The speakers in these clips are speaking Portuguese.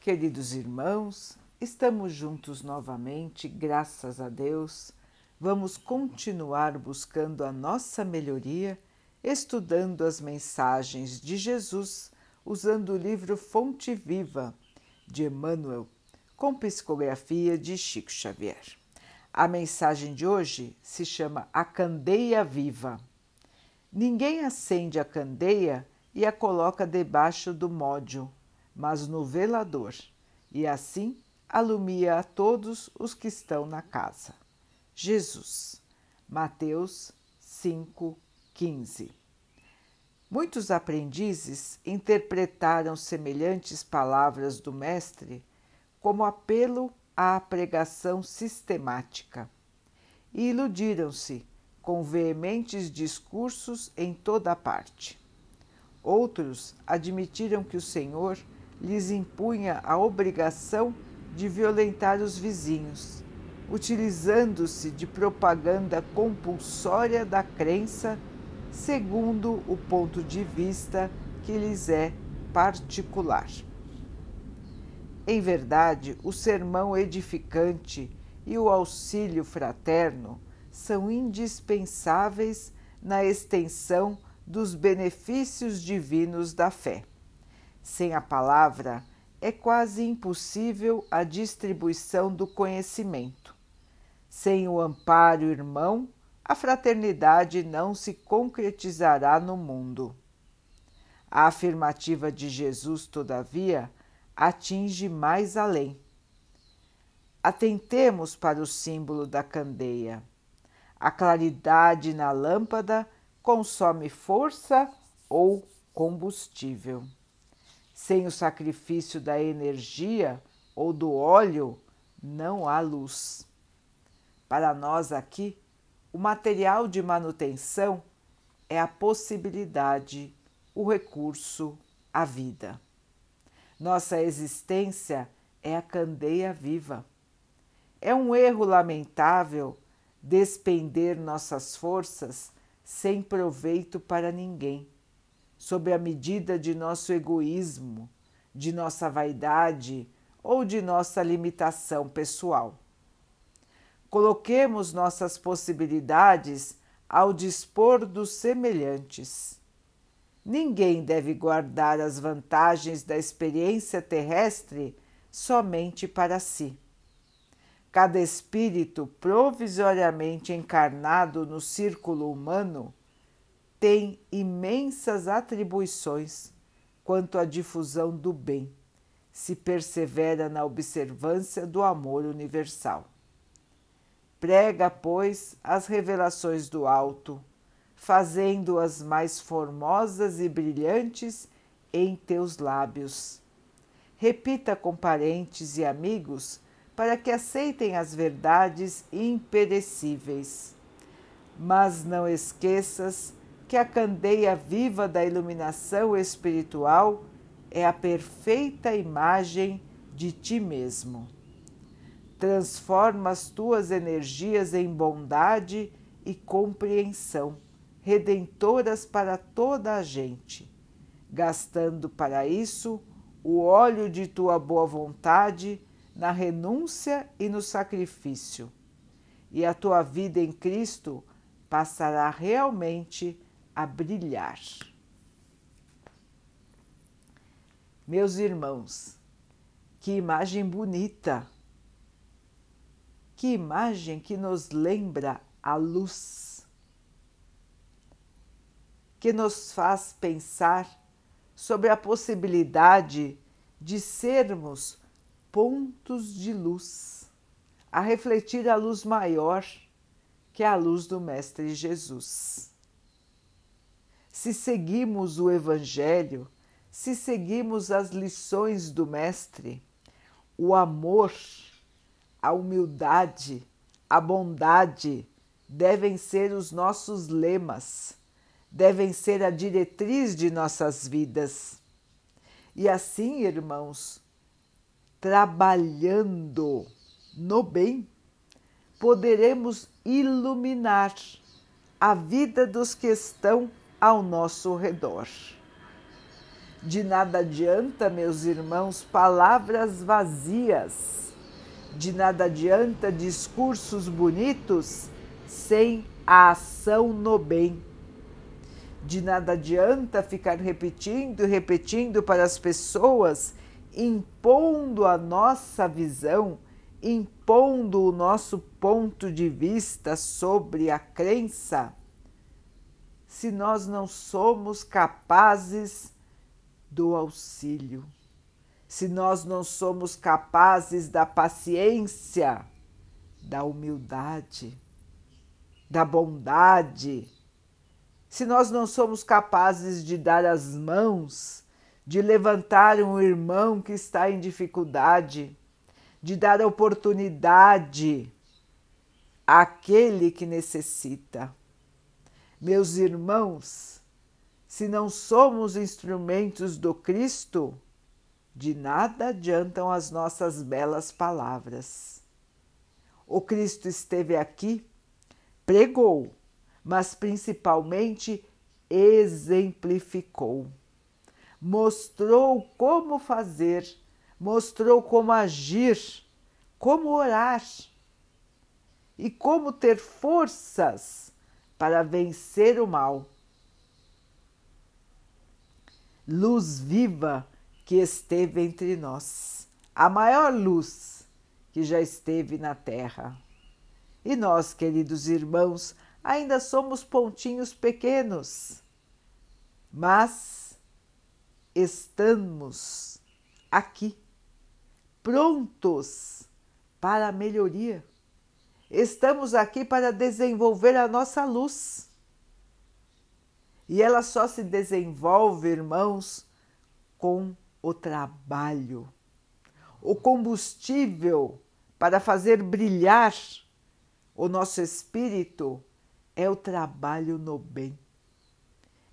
Queridos irmãos, estamos juntos novamente, graças a Deus. Vamos continuar buscando a nossa melhoria, estudando as mensagens de Jesus, usando o livro Fonte Viva de Emmanuel, com psicografia de Chico Xavier. A mensagem de hoje se chama A Candeia Viva. Ninguém acende a candeia e a coloca debaixo do módio mas no velador, e assim alumia a todos os que estão na casa. Jesus, Mateus 5,15 Muitos aprendizes interpretaram semelhantes palavras do Mestre como apelo à pregação sistemática e iludiram-se com veementes discursos em toda a parte. Outros admitiram que o Senhor lhes impunha a obrigação de violentar os vizinhos, utilizando-se de propaganda compulsória da crença segundo o ponto de vista que lhes é particular. Em verdade, o sermão edificante e o auxílio fraterno são indispensáveis na extensão dos benefícios divinos da fé. Sem a palavra, é quase impossível a distribuição do conhecimento. Sem o amparo irmão, a fraternidade não se concretizará no mundo. A afirmativa de Jesus, todavia, atinge mais além. Atentemos para o símbolo da candeia. A claridade na lâmpada consome força ou combustível. Sem o sacrifício da energia ou do óleo, não há luz. Para nós aqui, o material de manutenção é a possibilidade, o recurso, a vida. Nossa existência é a candeia viva. É um erro lamentável despender nossas forças sem proveito para ninguém sob a medida de nosso egoísmo, de nossa vaidade ou de nossa limitação pessoal. Coloquemos nossas possibilidades ao dispor dos semelhantes. Ninguém deve guardar as vantagens da experiência terrestre somente para si. Cada espírito provisoriamente encarnado no círculo humano tem imensas atribuições quanto à difusão do bem, se persevera na observância do amor universal. Prega, pois, as revelações do alto, fazendo-as mais formosas e brilhantes em teus lábios. Repita com parentes e amigos para que aceitem as verdades imperecíveis. Mas não esqueças que a candeia viva da iluminação espiritual é a perfeita imagem de ti mesmo. Transforma as tuas energias em bondade e compreensão, redentoras para toda a gente, gastando para isso o óleo de tua boa vontade na renúncia e no sacrifício. E a tua vida em Cristo passará realmente a brilhar. Meus irmãos, que imagem bonita! Que imagem que nos lembra a luz, que nos faz pensar sobre a possibilidade de sermos pontos de luz, a refletir a luz maior que é a luz do Mestre Jesus se seguimos o Evangelho, se seguimos as lições do Mestre, o amor, a humildade, a bondade devem ser os nossos lemas, devem ser a diretriz de nossas vidas. E assim, irmãos, trabalhando no bem, poderemos iluminar a vida dos que estão ao nosso redor. De nada adianta, meus irmãos, palavras vazias. De nada adianta discursos bonitos sem a ação no bem. De nada adianta ficar repetindo e repetindo para as pessoas, impondo a nossa visão, impondo o nosso ponto de vista sobre a crença, se nós não somos capazes do auxílio, se nós não somos capazes da paciência, da humildade, da bondade, se nós não somos capazes de dar as mãos, de levantar um irmão que está em dificuldade, de dar oportunidade àquele que necessita. Meus irmãos, se não somos instrumentos do Cristo, de nada adiantam as nossas belas palavras. O Cristo esteve aqui, pregou, mas principalmente exemplificou. Mostrou como fazer, mostrou como agir, como orar e como ter forças para vencer o mal. Luz viva que esteve entre nós, a maior luz que já esteve na terra. E nós, queridos irmãos, ainda somos pontinhos pequenos, mas estamos aqui, prontos para a melhoria. Estamos aqui para desenvolver a nossa luz. E ela só se desenvolve, irmãos, com o trabalho. O combustível para fazer brilhar o nosso espírito é o trabalho no bem,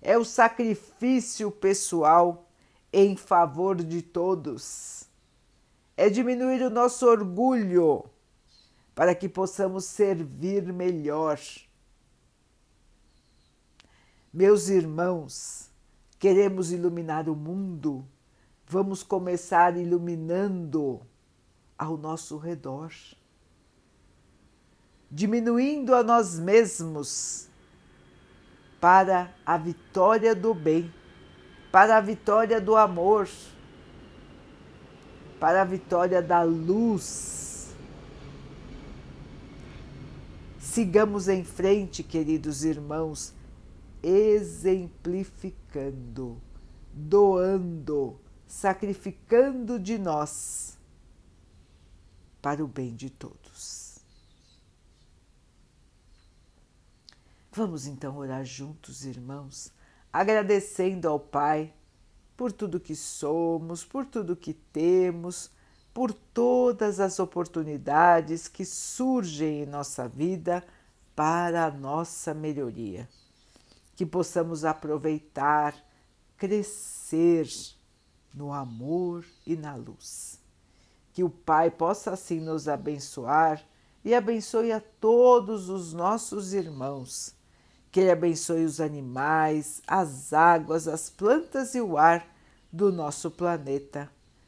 é o sacrifício pessoal em favor de todos, é diminuir o nosso orgulho para que possamos servir melhor. Meus irmãos, queremos iluminar o mundo, vamos começar iluminando ao nosso redor diminuindo a nós mesmos para a vitória do bem, para a vitória do amor, para a vitória da luz. Sigamos em frente, queridos irmãos, exemplificando, doando, sacrificando de nós para o bem de todos. Vamos então orar juntos, irmãos, agradecendo ao Pai por tudo que somos, por tudo que temos, por todas as oportunidades que surgem em nossa vida para a nossa melhoria. Que possamos aproveitar, crescer no amor e na luz. Que o Pai possa assim nos abençoar e abençoe a todos os nossos irmãos que Ele abençoe os animais, as águas, as plantas e o ar do nosso planeta